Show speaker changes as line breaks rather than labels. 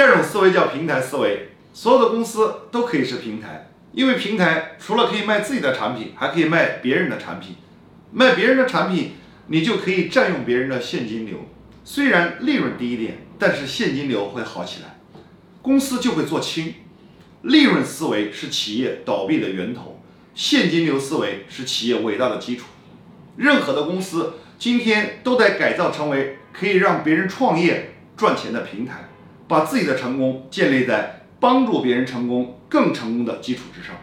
第二种思维叫平台思维，所有的公司都可以是平台，因为平台除了可以卖自己的产品，还可以卖别人的产品。卖别人的产品，你就可以占用别人的现金流，虽然利润低一点，但是现金流会好起来，公司就会做轻。利润思维是企业倒闭的源头，现金流思维是企业伟大的基础。任何的公司今天都得改造成为可以让别人创业赚钱的平台，把自己的成功建立在帮助别人成功更成功的基础之上。